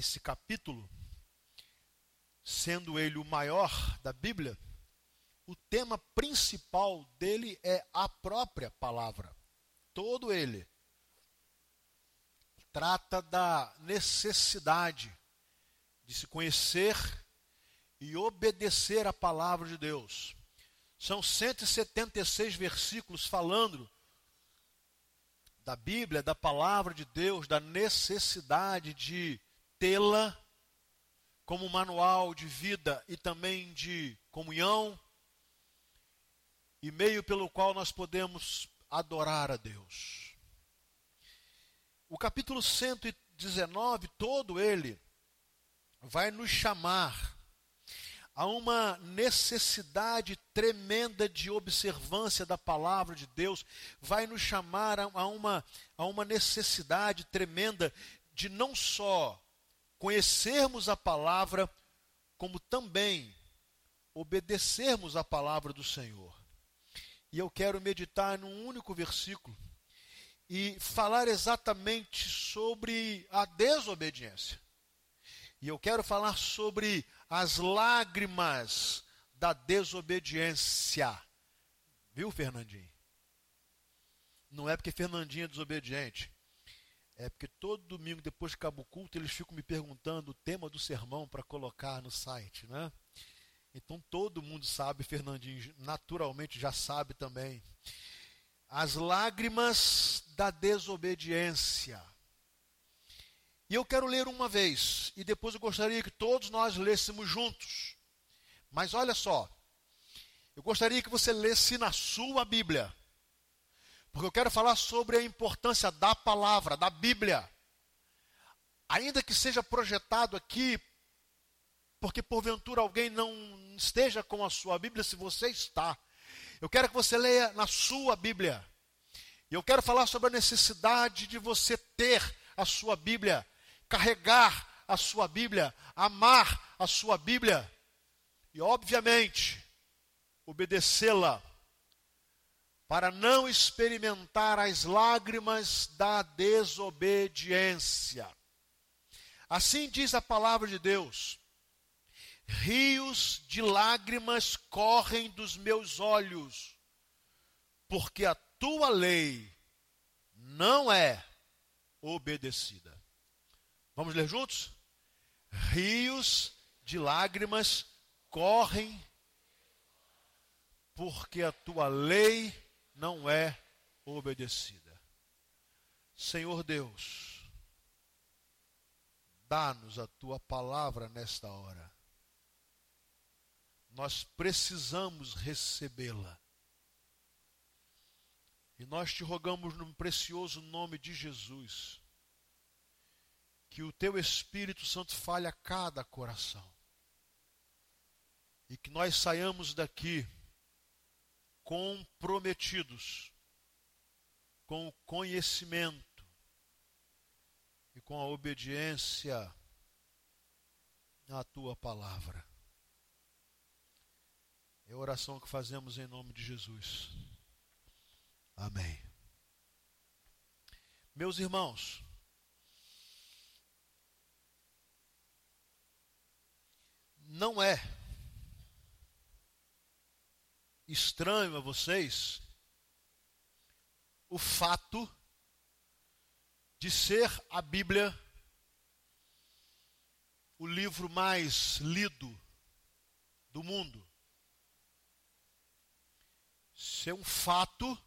esse capítulo, sendo ele o maior da Bíblia, o tema principal dele é a própria palavra. Todo ele trata da necessidade de se conhecer e obedecer a palavra de Deus. São 176 versículos falando da Bíblia, da palavra de Deus, da necessidade de tê-la como manual de vida e também de comunhão e meio pelo qual nós podemos adorar a Deus. O capítulo 119, todo ele, vai nos chamar a uma necessidade tremenda de observância da palavra de Deus, vai nos chamar a uma, a uma necessidade tremenda de não só conhecermos a palavra, como também obedecermos a palavra do Senhor. E eu quero meditar num único versículo e falar exatamente sobre a desobediência. E eu quero falar sobre as lágrimas da desobediência. Viu, Fernandinho? Não é porque Fernandinho é desobediente. É porque todo domingo, depois que acaba o culto, eles ficam me perguntando o tema do sermão para colocar no site, né? Então todo mundo sabe, Fernandinho naturalmente já sabe também. As lágrimas da desobediência. E eu quero ler uma vez, e depois eu gostaria que todos nós lêssemos juntos. Mas olha só, eu gostaria que você lesse na sua Bíblia, porque eu quero falar sobre a importância da palavra, da Bíblia. Ainda que seja projetado aqui porque porventura alguém não esteja com a sua Bíblia, se você está, eu quero que você leia na sua Bíblia. E eu quero falar sobre a necessidade de você ter a sua Bíblia, carregar a sua Bíblia, amar a sua Bíblia e, obviamente, obedecê-la para não experimentar as lágrimas da desobediência. Assim diz a palavra de Deus: rios de lágrimas correm dos meus olhos, porque a tua lei não é obedecida. Vamos ler juntos? Rios de lágrimas correm, porque a tua lei não é obedecida. Senhor Deus, dá-nos a tua palavra nesta hora nós precisamos recebê-la. E nós te rogamos no precioso nome de Jesus, que o teu Espírito Santo fale a cada coração. E que nós saiamos daqui comprometidos com o conhecimento e com a obediência à tua palavra. É a oração que fazemos em nome de Jesus. Amém. Meus irmãos, não é estranho a vocês o fato de ser a Bíblia o livro mais lido do mundo. Ser um fato,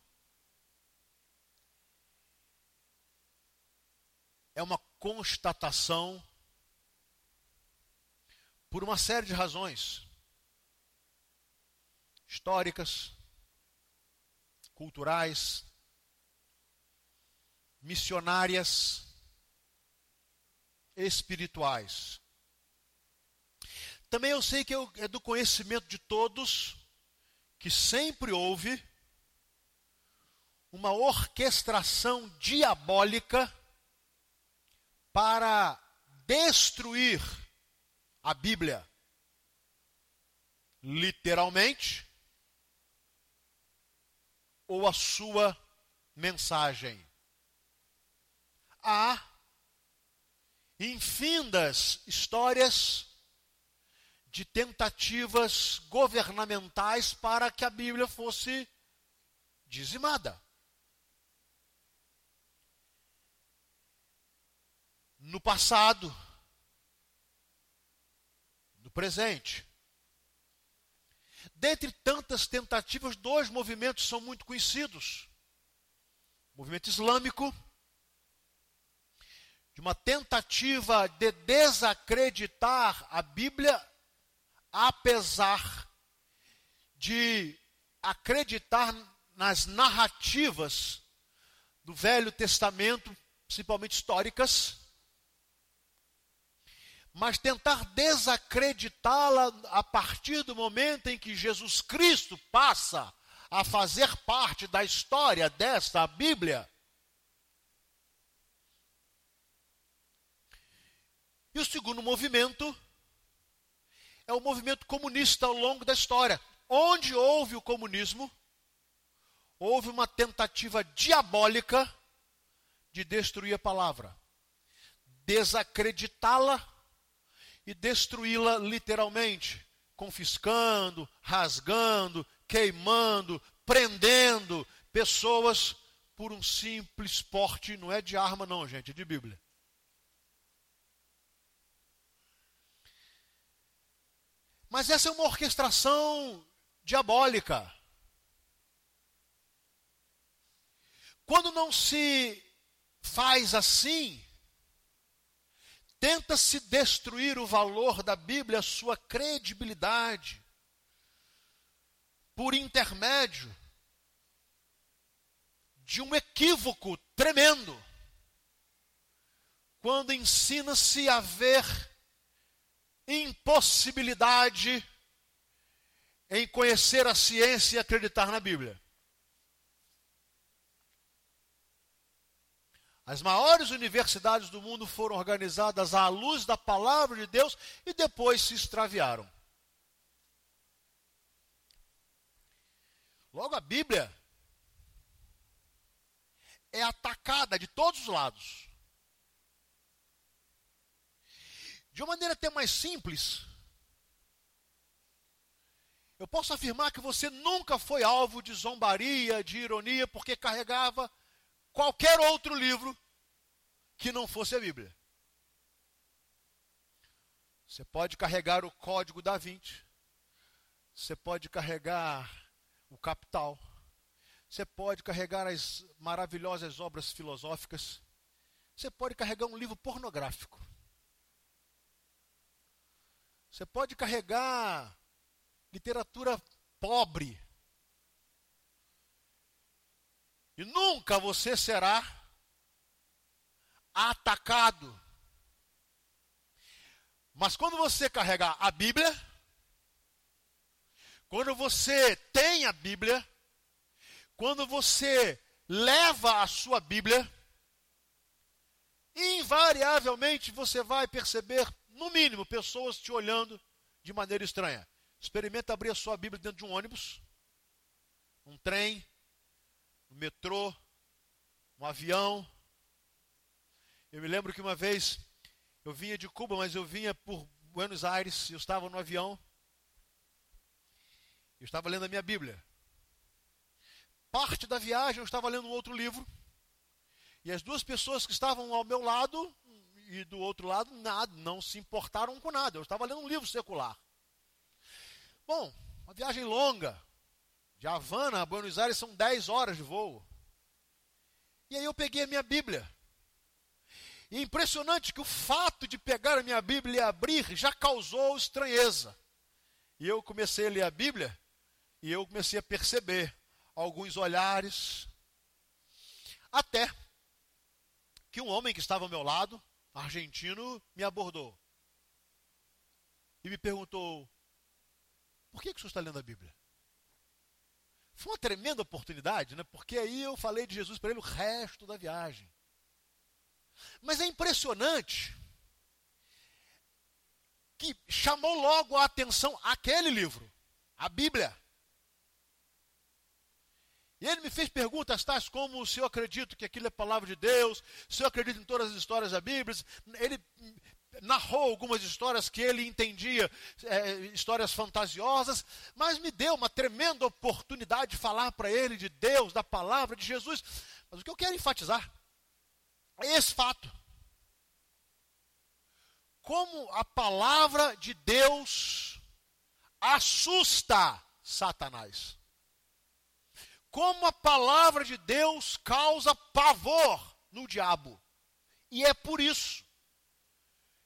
é uma constatação por uma série de razões históricas, culturais, missionárias, espirituais. Também eu sei que é do conhecimento de todos que sempre houve uma orquestração diabólica para destruir a Bíblia. Literalmente, ou a sua mensagem. Há infindas histórias de tentativas governamentais para que a Bíblia fosse dizimada. No passado, no presente. Dentre tantas tentativas, dois movimentos são muito conhecidos: o movimento islâmico de uma tentativa de desacreditar a Bíblia, apesar de acreditar nas narrativas do Velho Testamento, principalmente históricas, mas tentar desacreditá-la a partir do momento em que Jesus Cristo passa a fazer parte da história desta Bíblia. E o segundo movimento é o movimento comunista ao longo da história. Onde houve o comunismo, houve uma tentativa diabólica de destruir a palavra, desacreditá-la e destruí-la literalmente, confiscando, rasgando, queimando, prendendo pessoas por um simples porte, não é de arma não, gente, é de Bíblia. Mas essa é uma orquestração diabólica. Quando não se faz assim, tenta-se destruir o valor da Bíblia, a sua credibilidade, por intermédio de um equívoco tremendo, quando ensina-se a ver impossibilidade em conhecer a ciência e acreditar na Bíblia. As maiores universidades do mundo foram organizadas à luz da palavra de Deus e depois se extraviaram. Logo, a Bíblia é atacada de todos os lados. De uma maneira até mais simples, eu posso afirmar que você nunca foi alvo de zombaria, de ironia, porque carregava qualquer outro livro que não fosse a Bíblia. Você pode carregar o Código da Vinci, você pode carregar o Capital, você pode carregar as maravilhosas obras filosóficas, você pode carregar um livro pornográfico. Você pode carregar literatura pobre. Nunca você será atacado. Mas quando você carregar a Bíblia, quando você tem a Bíblia, quando você leva a sua Bíblia, invariavelmente você vai perceber no mínimo, pessoas te olhando de maneira estranha. Experimenta abrir a sua Bíblia dentro de um ônibus, um trem, metrô, um avião. Eu me lembro que uma vez eu vinha de Cuba, mas eu vinha por Buenos Aires, eu estava no avião. Eu estava lendo a minha Bíblia. Parte da viagem eu estava lendo um outro livro. E as duas pessoas que estavam ao meu lado e do outro lado nada, não se importaram com nada. Eu estava lendo um livro secular. Bom, uma viagem longa. De Havana a Buenos Aires são 10 horas de voo. E aí eu peguei a minha Bíblia. E é impressionante que o fato de pegar a minha Bíblia e abrir já causou estranheza. E eu comecei a ler a Bíblia e eu comecei a perceber alguns olhares. Até que um homem que estava ao meu lado, argentino me abordou e me perguntou: por que, que o senhor está lendo a Bíblia? Foi uma tremenda oportunidade, né? porque aí eu falei de Jesus para ele o resto da viagem. Mas é impressionante que chamou logo a atenção aquele livro, a Bíblia. E ele me fez perguntas tais como se eu acredito que aquilo é palavra de Deus, se eu acredito em todas as histórias da Bíblia. Ele narrou algumas histórias que ele entendia, é, histórias fantasiosas, mas me deu uma tremenda oportunidade de falar para ele de Deus, da palavra de Jesus. Mas o que eu quero enfatizar é esse fato. Como a palavra de Deus assusta Satanás como a palavra de Deus causa pavor no diabo. E é por isso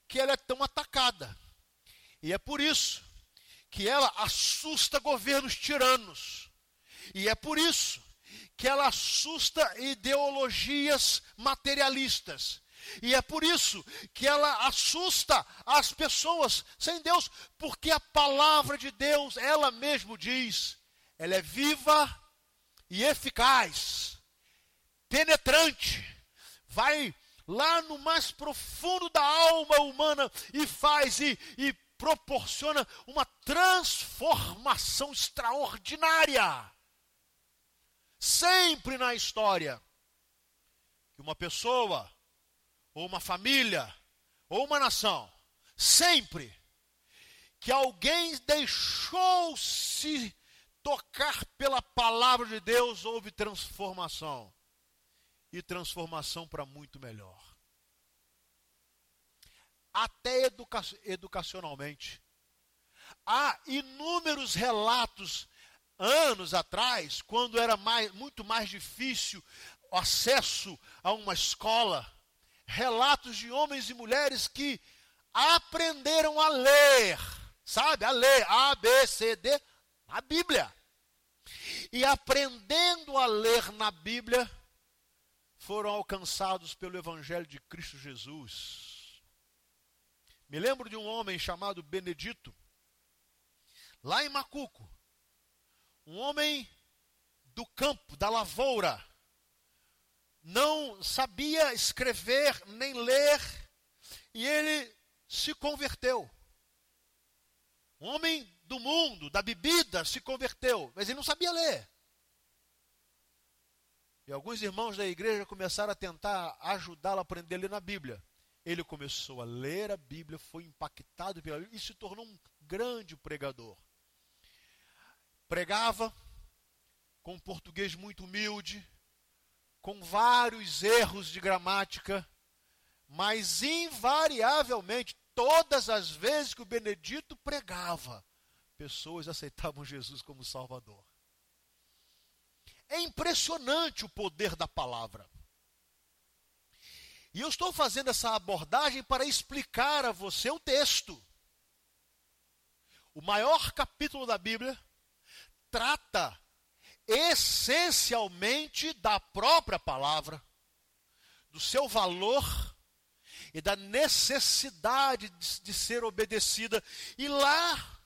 que ela é tão atacada. E é por isso que ela assusta governos tiranos. E é por isso que ela assusta ideologias materialistas. E é por isso que ela assusta as pessoas sem Deus, porque a palavra de Deus, ela mesmo diz, ela é viva e eficaz, penetrante, vai lá no mais profundo da alma humana e faz e, e proporciona uma transformação extraordinária. Sempre na história que uma pessoa, ou uma família, ou uma nação, sempre que alguém deixou-se tocar pela palavra de Deus, houve transformação. E transformação para muito melhor. Até educa educacionalmente. Há inúmeros relatos, anos atrás, quando era mais, muito mais difícil o acesso a uma escola, relatos de homens e mulheres que aprenderam a ler, sabe? A ler A, B, C, D, a Bíblia e aprendendo a ler na Bíblia, foram alcançados pelo Evangelho de Cristo Jesus. Me lembro de um homem chamado Benedito, lá em Macuco, um homem do campo, da lavoura, não sabia escrever nem ler, e ele se converteu. Um homem do mundo, da bebida, se converteu, mas ele não sabia ler. E alguns irmãos da igreja começaram a tentar ajudá-lo a aprender a ler na Bíblia. Ele começou a ler a Bíblia, foi impactado pela Bíblia e se tornou um grande pregador. Pregava com um português muito humilde, com vários erros de gramática, mas invariavelmente, todas as vezes que o Benedito pregava, pessoas aceitavam Jesus como Salvador. É impressionante o poder da palavra. E eu estou fazendo essa abordagem para explicar a você o texto. O maior capítulo da Bíblia trata essencialmente da própria palavra, do seu valor e da necessidade de, ser obedecida. E lá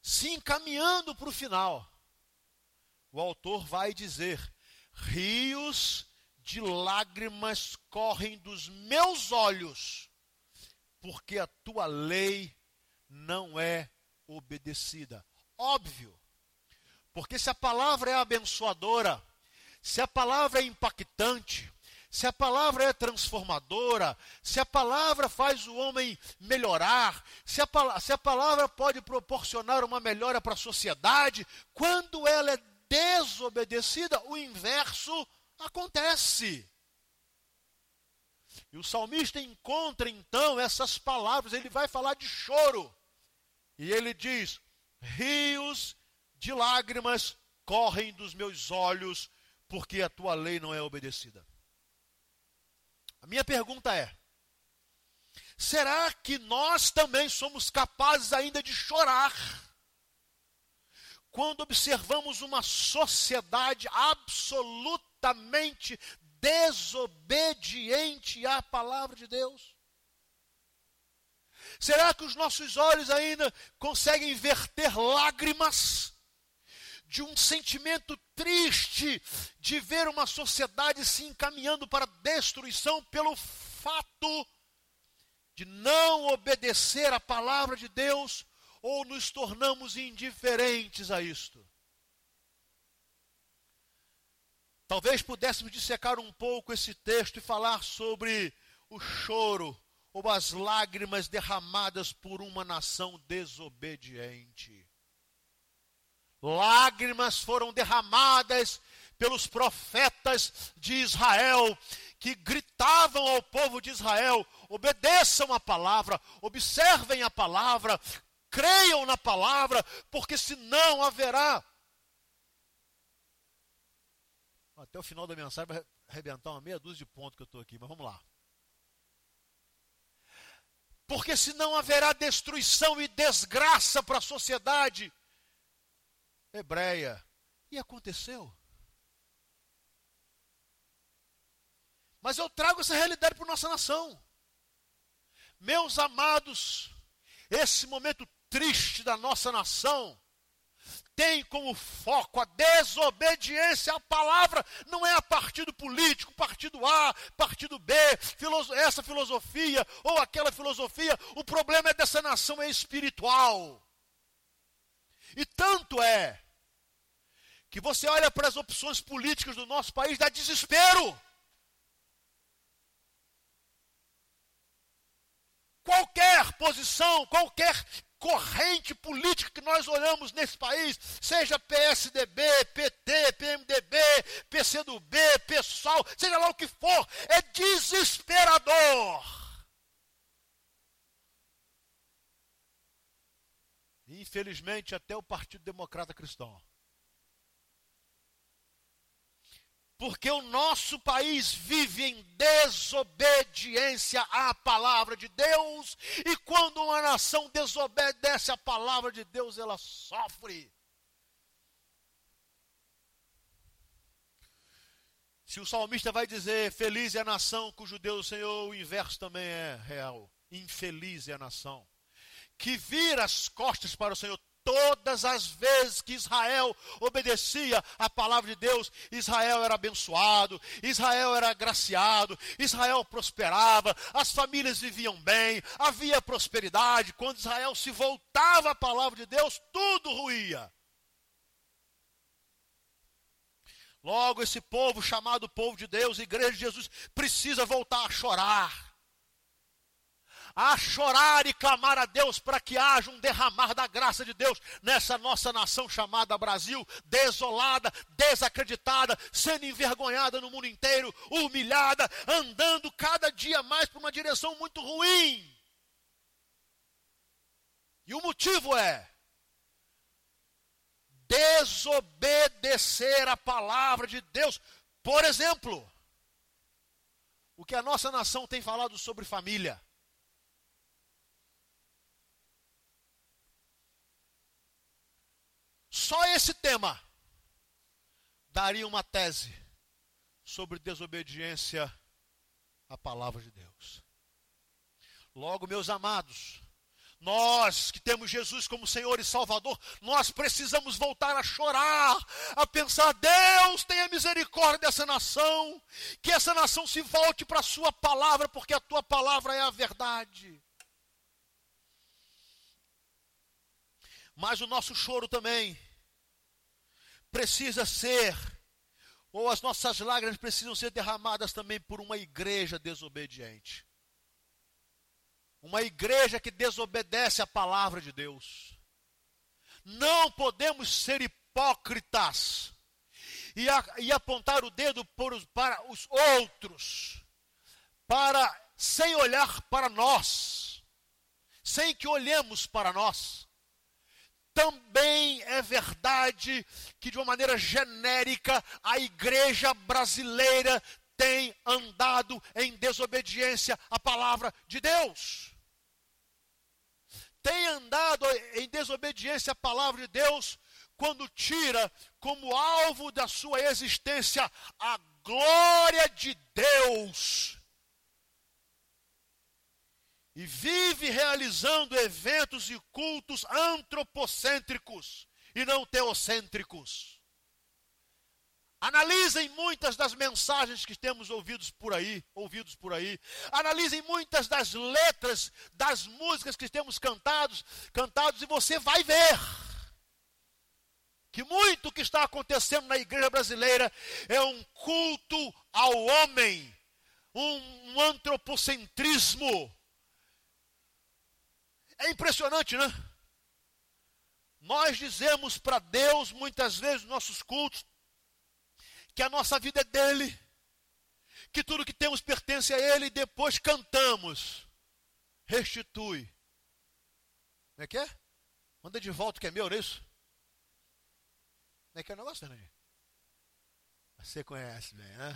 se encaminhando para o final, o autor vai dizer: rios de lágrimas correm dos meus olhos, porque a tua lei não é obedecida. Óbvio, porque se a palavra é abençoadora, se a palavra é impactante, se a palavra é transformadora, se a palavra faz o homem melhorar, se a, se a palavra pode proporcionar uma melhora para a sociedade, quando ela é desobedecida, o inverso acontece. E o salmista encontra então essas palavras, ele vai falar de choro. E ele diz: Rios de lágrimas correm dos meus olhos, porque a tua lei não é obedecida. A minha pergunta é: será que nós também somos capazes ainda de chorar quando observamos uma sociedade absolutamente desobediente à palavra de Deus? Será que os nossos olhos ainda conseguem verter lágrimas de um sentimento triste de ver uma sociedade se encaminhando para a destruição pelo fato de não obedecer à palavra de Deus ou nos tornamos indiferentes a isto. Talvez pudéssemos dissecar um pouco esse texto e falar sobre o choro ou as lágrimas derramadas por uma nação desobediente. Lágrimas foram derramadas pelos profetas de Israel, que gritavam ao povo de Israel: obedeçam a palavra, observem a palavra, creiam na palavra, porque senão haverá. Até o final da mensagem vai arrebentar uma meia dúzia de pontos que eu estou aqui, mas vamos lá. Porque senão haverá destruição e desgraça para a sociedade hebreia. E aconteceu. Mas eu trago essa realidade para nossa nação. Meus amados, esse momento triste da nossa nação tem como foco a desobediência à palavra, não é a partido político, partido A, partido B, essa filosofia ou aquela filosofia. O problema é dessa nação é espiritual. E tanto é que você olha para as opções políticas do nosso país, dá desespero. Qualquer posição, qualquer corrente política que nós olhamos nesse país, seja PSDB, PT, PMDB, PCdoB, PSOL, seja lá o que for, é desesperador. Infelizmente, até o Partido Democrata Cristão porque o nosso país vive em desobediência à palavra de Deus, e quando uma nação desobedece à palavra de Deus, ela sofre. Se o salmista vai dizer feliz é a nação cujo Deus o Senhor, o inverso também é real. Infeliz é a nação que vira as costas para o Senhor Todas as vezes que Israel obedecia à palavra de Deus, Israel era abençoado, Israel era agraciado, Israel prosperava, as famílias viviam bem, havia prosperidade. Quando Israel se voltava à palavra de Deus, tudo ruía. Logo, esse povo chamado povo de Deus, igreja de Jesus, precisa voltar a chorar a chorar e clamar a Deus para que haja um derramar da graça de Deus nessa nossa nação chamada Brasil, desolada, desacreditada, sendo envergonhada no mundo inteiro, humilhada, andando cada dia mais para uma direção muito ruim. E o motivo é desobedecer a palavra de Deus. Por exemplo, o que a nossa nação tem falado sobre família. Só esse tema daria uma tese sobre desobediência à palavra de Deus. Logo, meus amados, nós que temos Jesus como Senhor e Salvador, nós precisamos voltar a chorar, a pensar: Deus tenha misericórdia dessa nação, que essa nação se volte para a Sua palavra, porque a Tua palavra é a verdade. Mas o nosso choro também precisa ser, ou as nossas lágrimas precisam ser derramadas também por uma igreja desobediente. Uma igreja que desobedece a palavra de Deus. Não podemos ser hipócritas e, a, e apontar o dedo para os outros, para sem olhar para nós, sem que olhemos para nós. Também é verdade que, de uma maneira genérica, a igreja brasileira tem andado em desobediência à palavra de Deus. Tem andado em desobediência à palavra de Deus quando tira como alvo da sua existência a glória de Deus e vive realizando eventos e cultos antropocêntricos e não teocêntricos. Analisem muitas das mensagens que temos ouvidos por aí, ouvidos por aí. Analisem muitas das letras das músicas que temos cantados, cantados e você vai ver que muito que está acontecendo na igreja brasileira é um culto ao homem, um antropocentrismo. É impressionante, né? Nós dizemos para Deus, muitas vezes, nos nossos cultos, que a nossa vida é dele, que tudo que temos pertence a ele, e depois cantamos: restitui. Como é que é? Manda de volta que é meu, não é isso? Como é que é o negócio, Fernandinho? Você conhece bem, né?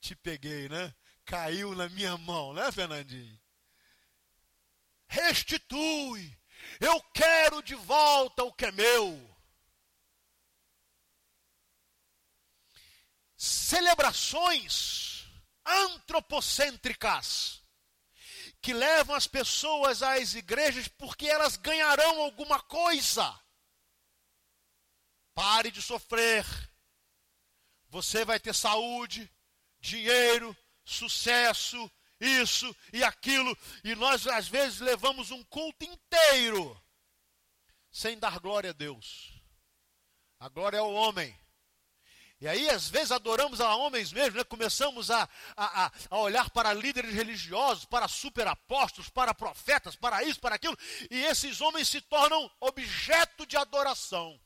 Te peguei, né? Caiu na minha mão, né, Fernandinho? Restitui. Eu quero de volta o que é meu. Celebrações antropocêntricas que levam as pessoas às igrejas porque elas ganharão alguma coisa. Pare de sofrer. Você vai ter saúde, dinheiro, sucesso, isso e aquilo, e nós às vezes levamos um culto inteiro sem dar glória a Deus. A glória é ao homem. E aí, às vezes, adoramos a homens mesmo, né? começamos a, a, a olhar para líderes religiosos, para superapóstolos, para profetas, para isso, para aquilo, e esses homens se tornam objeto de adoração.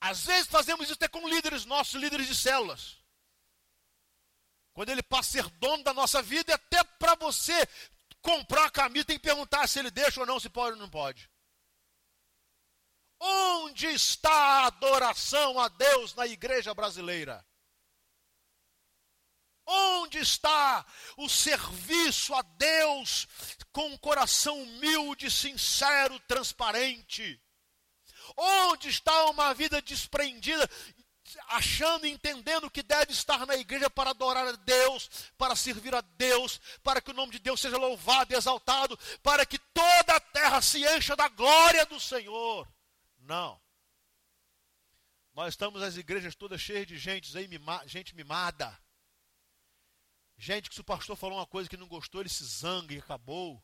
Às vezes fazemos isso até com líderes nossos, líderes de células. Quando ele passa a ser dono da nossa vida, até para você comprar a camisa, tem que perguntar se ele deixa ou não, se pode ou não pode. Onde está a adoração a Deus na igreja brasileira? Onde está o serviço a Deus com um coração humilde, sincero, transparente? Onde está uma vida desprendida achando e entendendo que deve estar na igreja para adorar a Deus, para servir a Deus, para que o nome de Deus seja louvado e exaltado, para que toda a terra se encha da glória do Senhor. Não. Nós estamos nas igrejas todas cheias de gente, gente mimada. Gente que se o pastor falou uma coisa que não gostou, ele se zanga e acabou.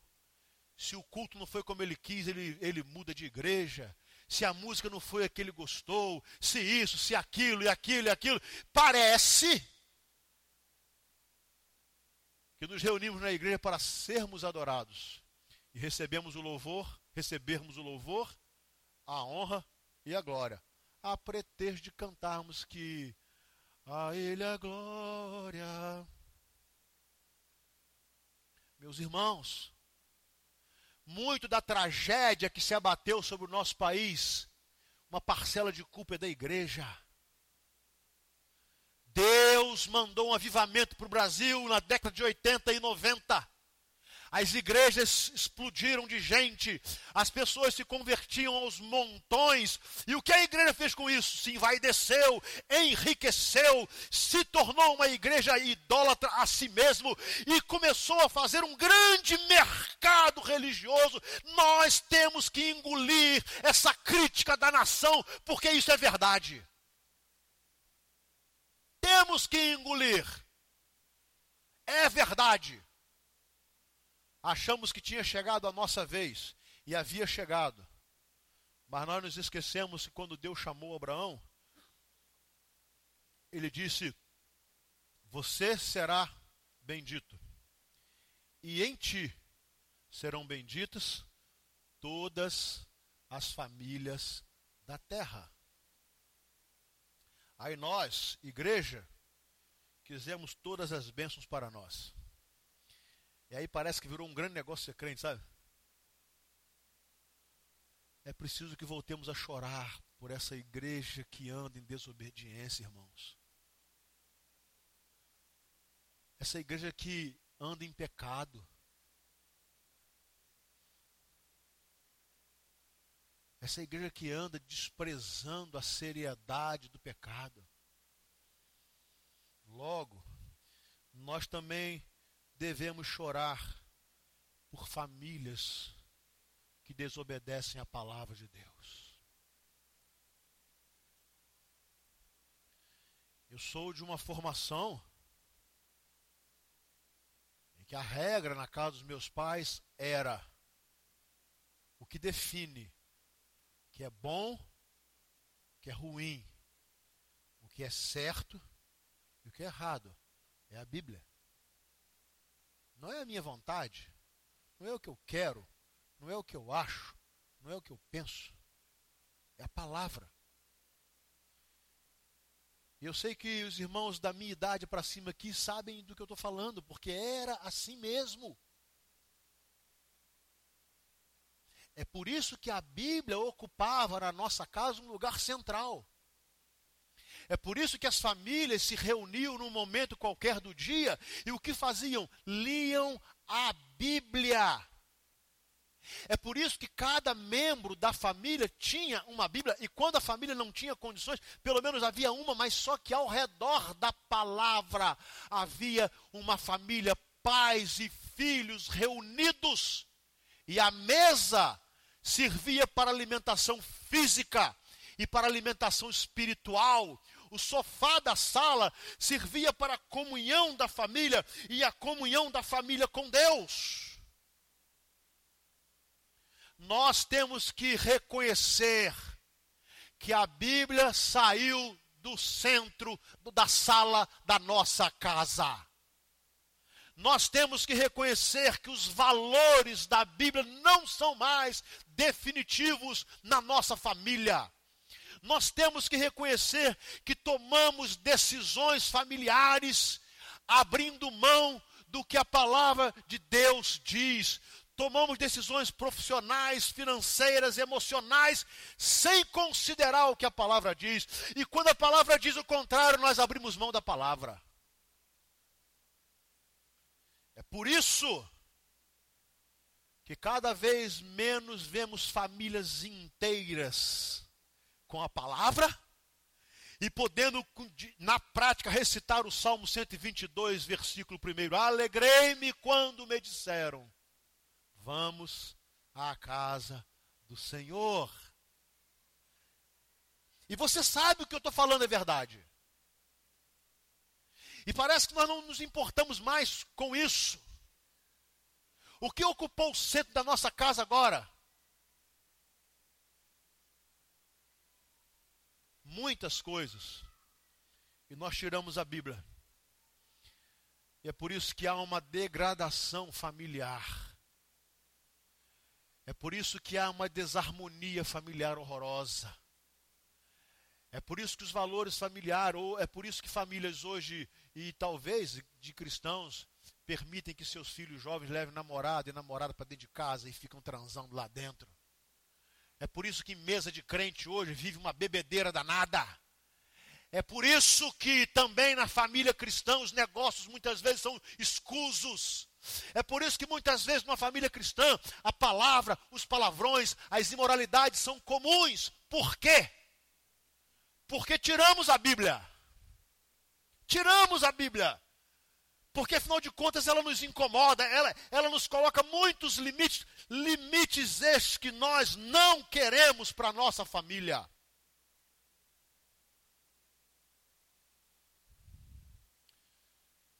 Se o culto não foi como ele quis, ele, ele muda de igreja se a música não foi a que ele gostou, se isso, se aquilo e aquilo e aquilo. Parece que nos reunimos na igreja para sermos adorados e recebemos o louvor, recebermos o louvor, a honra e a glória, a pretexto de cantarmos que a Ele a glória. Meus irmãos, muito da tragédia que se abateu sobre o nosso país, uma parcela de culpa é da igreja. Deus mandou um avivamento para o Brasil na década de 80 e 90. As igrejas explodiram de gente, as pessoas se convertiam aos montões. E o que a igreja fez com isso? Se envaideceu, enriqueceu, se tornou uma igreja idólatra a si mesmo e começou a fazer um grande mercado religioso. Nós temos que engolir essa crítica da nação, porque isso é verdade. Temos que engolir. É verdade achamos que tinha chegado a nossa vez, e havia chegado. Mas nós nos esquecemos que quando Deus chamou Abraão, ele disse: Você será bendito, e em ti serão benditas todas as famílias da terra. Aí nós, igreja, quisemos todas as bênçãos para nós. E aí parece que virou um grande negócio ser crente, sabe? É preciso que voltemos a chorar por essa igreja que anda em desobediência, irmãos. Essa igreja que anda em pecado. Essa igreja que anda desprezando a seriedade do pecado. Logo, nós também devemos chorar por famílias que desobedecem à palavra de Deus. Eu sou de uma formação em que a regra na casa dos meus pais era: o que define que é bom, que é ruim, o que é certo e o que é errado. É a Bíblia. Não é a minha vontade, não é o que eu quero, não é o que eu acho, não é o que eu penso. É a palavra. E eu sei que os irmãos da minha idade para cima aqui sabem do que eu estou falando, porque era assim mesmo. É por isso que a Bíblia ocupava na nossa casa um lugar central. É por isso que as famílias se reuniam num momento qualquer do dia e o que faziam? Liam a Bíblia. É por isso que cada membro da família tinha uma Bíblia, e quando a família não tinha condições, pelo menos havia uma, mas só que ao redor da palavra havia uma família, pais e filhos reunidos, e a mesa servia para alimentação física e para alimentação espiritual. O sofá da sala servia para a comunhão da família e a comunhão da família com Deus nós temos que reconhecer que a Bíblia saiu do centro da sala da nossa casa. Nós temos que reconhecer que os valores da Bíblia não são mais definitivos na nossa família. Nós temos que reconhecer que tomamos decisões familiares abrindo mão do que a palavra de Deus diz tomamos decisões profissionais, financeiras, emocionais, sem considerar o que a palavra diz. E quando a palavra diz o contrário, nós abrimos mão da palavra. É por isso que cada vez menos vemos famílias inteiras com a palavra e podendo na prática recitar o Salmo 122, versículo 1. Alegrei-me quando me disseram Vamos à casa do Senhor. E você sabe o que eu estou falando é verdade. E parece que nós não nos importamos mais com isso. O que ocupou o centro da nossa casa agora? Muitas coisas. E nós tiramos a Bíblia. E é por isso que há uma degradação familiar. É por isso que há uma desarmonia familiar horrorosa. É por isso que os valores familiares, ou é por isso que famílias hoje, e talvez de cristãos, permitem que seus filhos jovens levem namorado e namorada para dentro de casa e ficam transando lá dentro. É por isso que mesa de crente hoje vive uma bebedeira danada. É por isso que também na família cristã os negócios muitas vezes são escusos. É por isso que muitas vezes numa família cristã a palavra, os palavrões, as imoralidades são comuns. Por quê? Porque tiramos a Bíblia. Tiramos a Bíblia. Porque afinal de contas ela nos incomoda, ela, ela nos coloca muitos limites, limites estes que nós não queremos para a nossa família.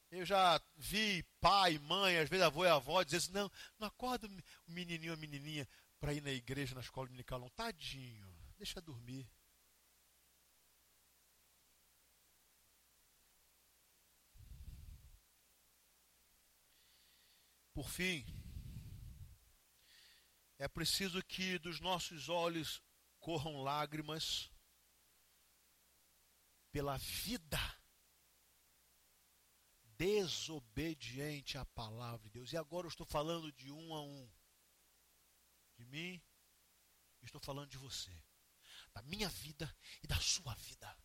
Eu já vi pai, mãe, às vezes avô e avó dizer assim, não, não acorda o menininho ou a menininha para ir na igreja, na escola dominical, não. Tadinho, deixa dormir. Por fim, é preciso que dos nossos olhos corram lágrimas pela vida desobediente à palavra de Deus. E agora eu estou falando de um a um. De mim, estou falando de você. Da minha vida e da sua vida.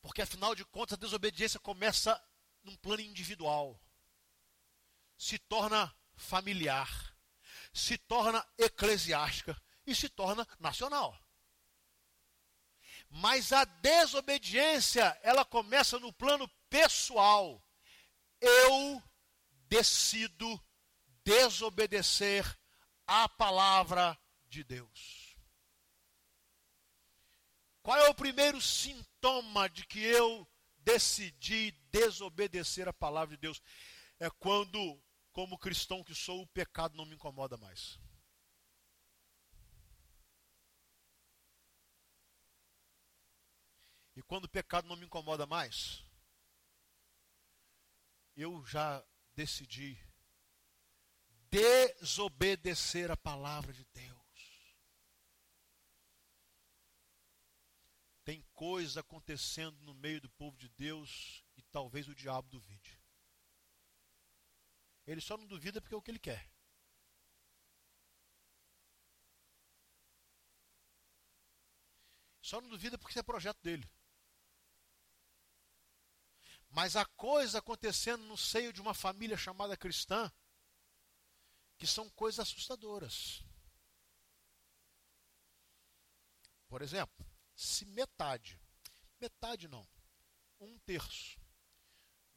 Porque afinal de contas a desobediência começa num plano individual. Se torna familiar. Se torna eclesiástica. E se torna nacional. Mas a desobediência, ela começa no plano pessoal, eu decido desobedecer à palavra de Deus. Qual é o primeiro sintoma de que eu decidi desobedecer à palavra de Deus? É quando, como cristão que sou, o pecado não me incomoda mais. E quando o pecado não me incomoda mais, eu já decidi desobedecer a palavra de Deus. Tem coisa acontecendo no meio do povo de Deus e talvez o diabo duvide. Ele só não duvida porque é o que ele quer. Só não duvida porque isso é projeto dele. Mas há coisas acontecendo no seio de uma família chamada cristã que são coisas assustadoras. Por exemplo, se metade, metade não, um terço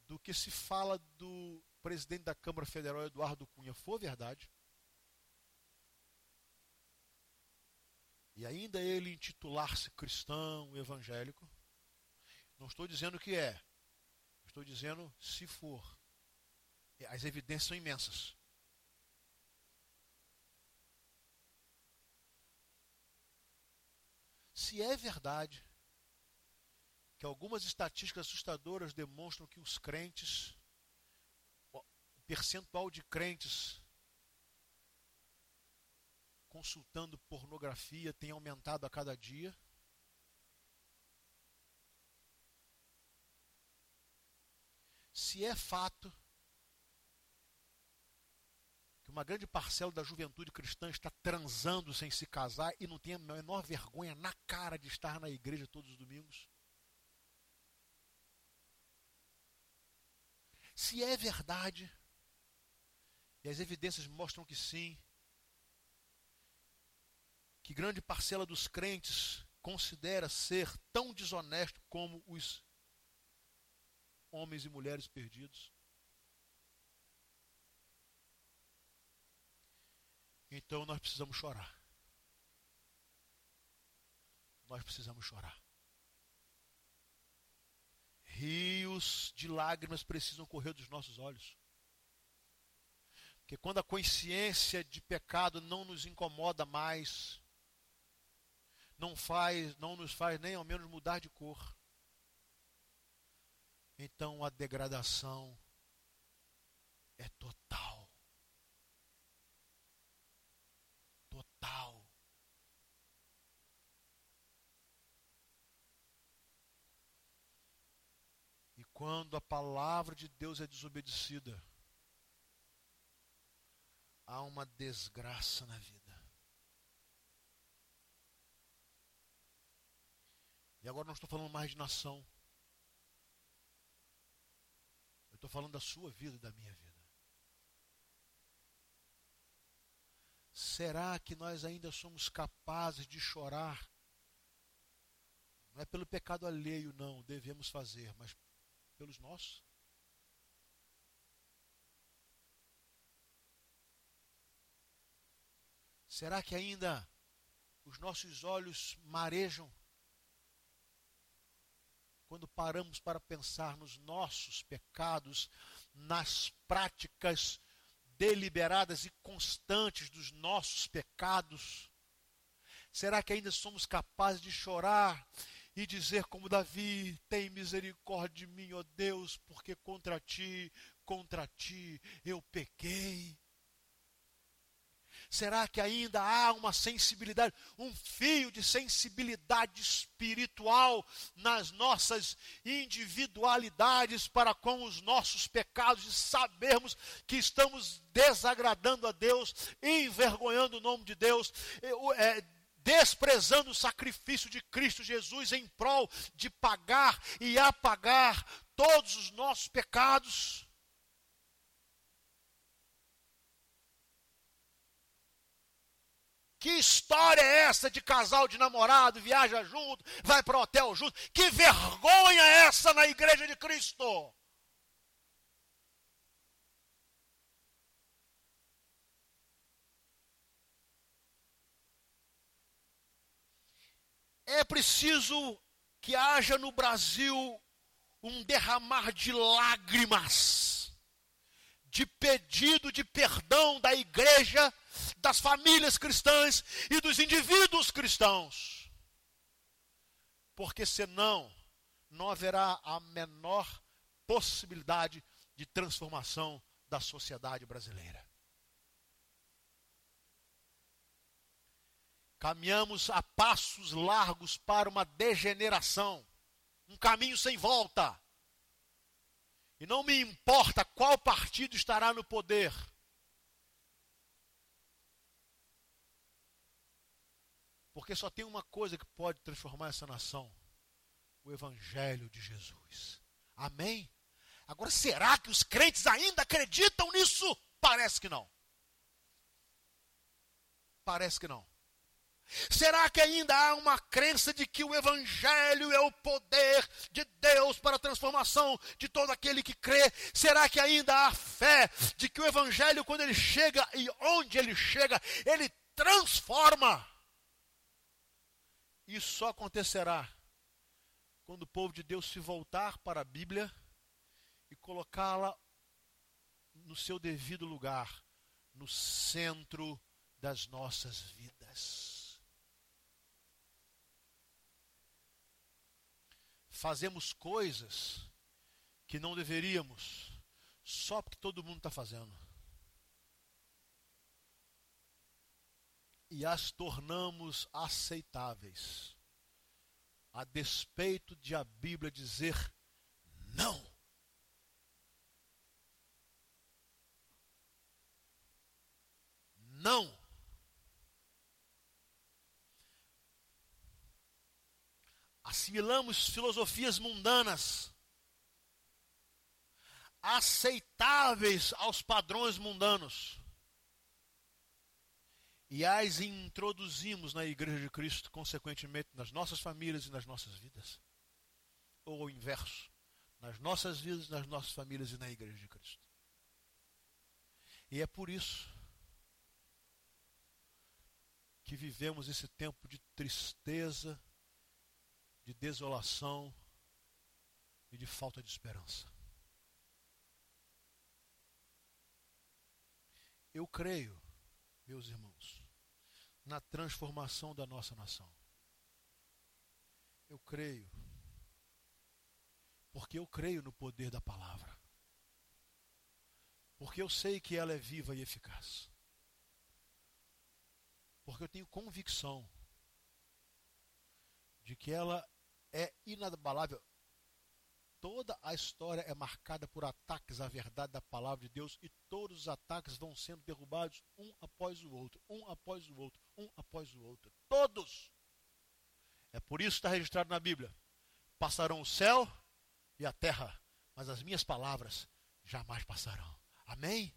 do que se fala do presidente da Câmara Federal, Eduardo Cunha, for verdade, e ainda ele intitular-se cristão, evangélico, não estou dizendo que é, estou dizendo se for. As evidências são imensas. Se é verdade que algumas estatísticas assustadoras demonstram que os crentes, percentual de crentes consultando pornografia tem aumentado a cada dia. Se é fato que uma grande parcela da juventude cristã está transando sem se casar e não tem a menor vergonha na cara de estar na igreja todos os domingos, Se é verdade, e as evidências mostram que sim, que grande parcela dos crentes considera ser tão desonesto como os homens e mulheres perdidos. Então nós precisamos chorar. Nós precisamos chorar rios de lágrimas precisam correr dos nossos olhos. Porque quando a consciência de pecado não nos incomoda mais, não faz, não nos faz nem ao menos mudar de cor, então a degradação é total. Total. Quando a palavra de Deus é desobedecida, há uma desgraça na vida. E agora não estou falando mais de nação. Eu estou falando da sua vida e da minha vida. Será que nós ainda somos capazes de chorar? Não é pelo pecado alheio, não, devemos fazer, mas pelos nossos. Será que ainda os nossos olhos marejam quando paramos para pensar nos nossos pecados, nas práticas deliberadas e constantes dos nossos pecados? Será que ainda somos capazes de chorar e dizer como Davi: tem misericórdia de mim, ó Deus, porque contra ti, contra ti eu pequei. Será que ainda há uma sensibilidade, um fio de sensibilidade espiritual nas nossas individualidades para com os nossos pecados e sabermos que estamos desagradando a Deus, envergonhando o nome de Deus, é, desprezando o sacrifício de Cristo Jesus em prol de pagar e apagar todos os nossos pecados. Que história é essa de casal de namorado, viaja junto, vai para o hotel junto? Que vergonha é essa na igreja de Cristo? É preciso que haja no Brasil um derramar de lágrimas, de pedido de perdão da igreja, das famílias cristãs e dos indivíduos cristãos. Porque senão não haverá a menor possibilidade de transformação da sociedade brasileira. Caminhamos a passos largos para uma degeneração, um caminho sem volta. E não me importa qual partido estará no poder. Porque só tem uma coisa que pode transformar essa nação: o Evangelho de Jesus. Amém? Agora, será que os crentes ainda acreditam nisso? Parece que não. Parece que não. Será que ainda há uma crença de que o Evangelho é o poder de Deus para a transformação de todo aquele que crê? Será que ainda há fé de que o Evangelho, quando ele chega e onde ele chega, ele transforma? Isso só acontecerá quando o povo de Deus se voltar para a Bíblia e colocá-la no seu devido lugar, no centro das nossas vidas. Fazemos coisas que não deveríamos, só porque todo mundo está fazendo. E as tornamos aceitáveis, a despeito de a Bíblia dizer não. Não. Assimilamos filosofias mundanas, aceitáveis aos padrões mundanos, e as introduzimos na Igreja de Cristo, consequentemente, nas nossas famílias e nas nossas vidas. Ou o inverso, nas nossas vidas, nas nossas famílias e na Igreja de Cristo. E é por isso que vivemos esse tempo de tristeza, de desolação e de falta de esperança. Eu creio, meus irmãos, na transformação da nossa nação. Eu creio, porque eu creio no poder da palavra. Porque eu sei que ela é viva e eficaz. Porque eu tenho convicção de que ela é inabalável. Toda a história é marcada por ataques à verdade da palavra de Deus e todos os ataques vão sendo derrubados um após o outro, um após o outro, um após o outro. Todos. É por isso que está registrado na Bíblia: passarão o céu e a terra, mas as minhas palavras jamais passarão. Amém?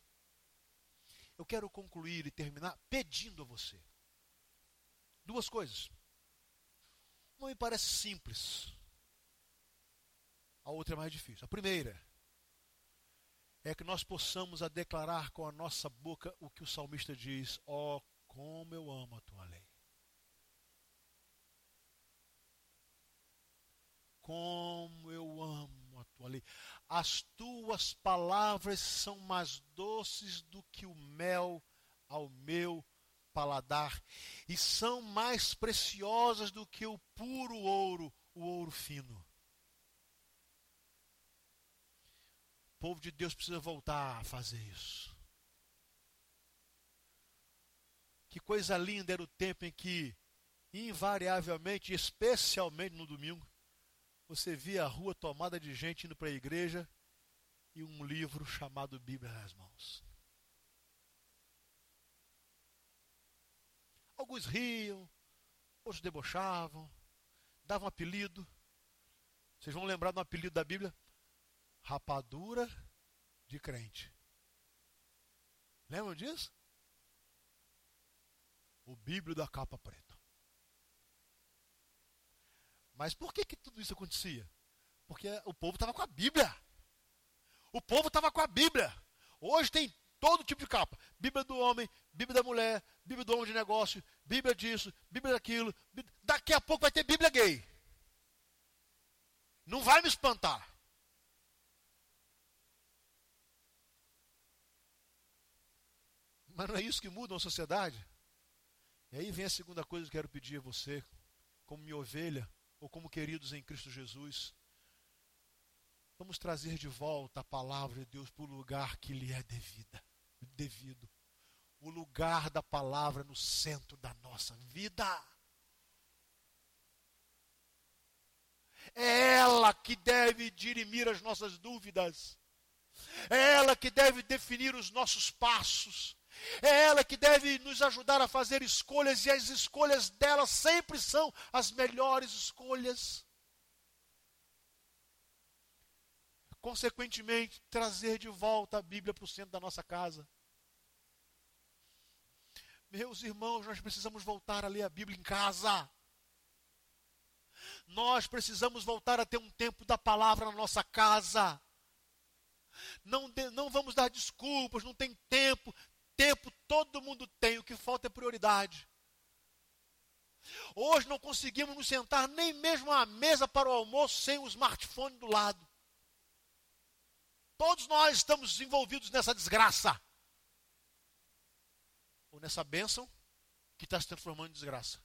Eu quero concluir e terminar pedindo a você duas coisas. Uma me parece simples, a outra é mais difícil. A primeira é que nós possamos a declarar com a nossa boca o que o salmista diz: Ó, oh, como eu amo a tua lei. Como eu amo a tua lei. As tuas palavras são mais doces do que o mel ao meu paladar e são mais preciosas do que o puro ouro, o ouro fino. Povo de Deus precisa voltar a fazer isso. Que coisa linda era o tempo em que, invariavelmente, especialmente no domingo, você via a rua tomada de gente indo para a igreja e um livro chamado Bíblia nas mãos. Alguns riam, outros debochavam, davam apelido. Vocês vão lembrar do apelido da Bíblia? Rapadura de crente. Lembram disso? O Bíblio da capa preta. Mas por que, que tudo isso acontecia? Porque o povo estava com a Bíblia. O povo estava com a Bíblia. Hoje tem todo tipo de capa: Bíblia do homem, Bíblia da mulher, Bíblia do homem de negócio, Bíblia disso, Bíblia daquilo. Daqui a pouco vai ter Bíblia gay. Não vai me espantar. Mas não é isso que muda a sociedade? E aí vem a segunda coisa que eu quero pedir a você, como minha ovelha, ou como queridos em Cristo Jesus. Vamos trazer de volta a palavra de Deus para o lugar que lhe é devida, devido. O lugar da palavra no centro da nossa vida. É ela que deve dirimir as nossas dúvidas. É ela que deve definir os nossos passos. É ela que deve nos ajudar a fazer escolhas, e as escolhas dela sempre são as melhores escolhas. Consequentemente, trazer de volta a Bíblia para o centro da nossa casa. Meus irmãos, nós precisamos voltar a ler a Bíblia em casa. Nós precisamos voltar a ter um tempo da palavra na nossa casa. Não, de, não vamos dar desculpas, não tem tempo. Todo mundo tem, o que falta é prioridade. Hoje não conseguimos nos sentar nem mesmo à mesa para o almoço sem o smartphone do lado. Todos nós estamos envolvidos nessa desgraça. Ou nessa bênção que está se transformando em desgraça.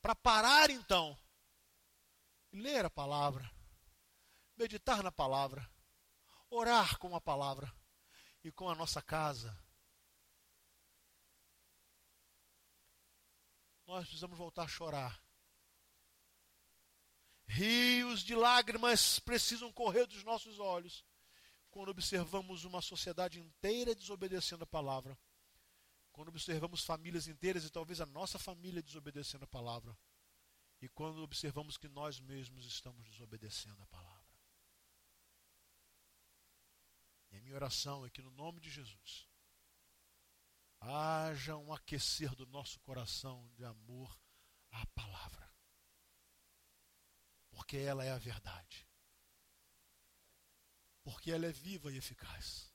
Para parar então ler a palavra, meditar na palavra, orar com a palavra e com a nossa casa. Nós precisamos voltar a chorar. Rios de lágrimas precisam correr dos nossos olhos quando observamos uma sociedade inteira desobedecendo a palavra. Quando observamos famílias inteiras e talvez a nossa família desobedecendo a palavra. E quando observamos que nós mesmos estamos desobedecendo a palavra. E a minha oração é que no nome de Jesus haja um aquecer do nosso coração de amor à palavra. Porque ela é a verdade. Porque ela é viva e eficaz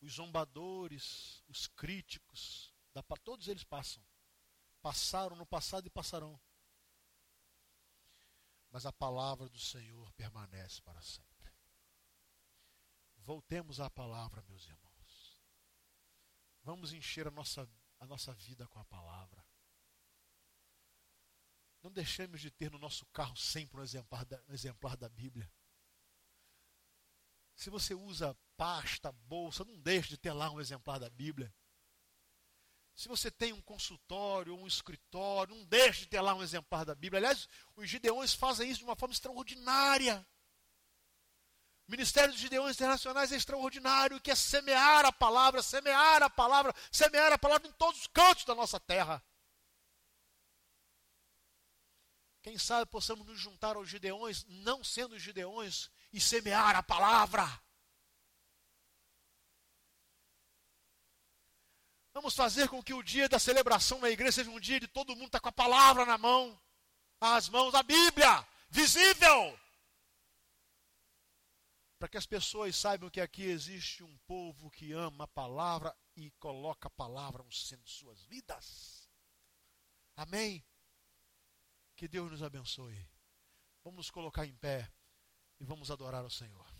os zombadores, os críticos, todos eles passam. Passaram no passado e passarão. Mas a palavra do Senhor permanece para sempre. Voltemos à palavra, meus irmãos. Vamos encher a nossa, a nossa vida com a palavra. Não deixemos de ter no nosso carro sempre um exemplar da, um exemplar da Bíblia. Se você usa pasta, bolsa, não deixe de ter lá um exemplar da Bíblia. Se você tem um consultório um escritório, não deixe de ter lá um exemplar da Bíblia. Aliás, os gideões fazem isso de uma forma extraordinária. O Ministério dos Gideões Internacionais é extraordinário, que é semear a palavra, semear a palavra, semear a palavra em todos os cantos da nossa terra. Quem sabe possamos nos juntar aos Gideões, não sendo Gideões, e semear a palavra. Vamos fazer com que o dia da celebração na igreja seja um dia de todo mundo estar tá com a palavra na mão, as mãos, a Bíblia, visível. Para que as pessoas saibam que aqui existe um povo que ama a palavra e coloca a palavra no centro de suas vidas. Amém? Que Deus nos abençoe. Vamos nos colocar em pé e vamos adorar o Senhor.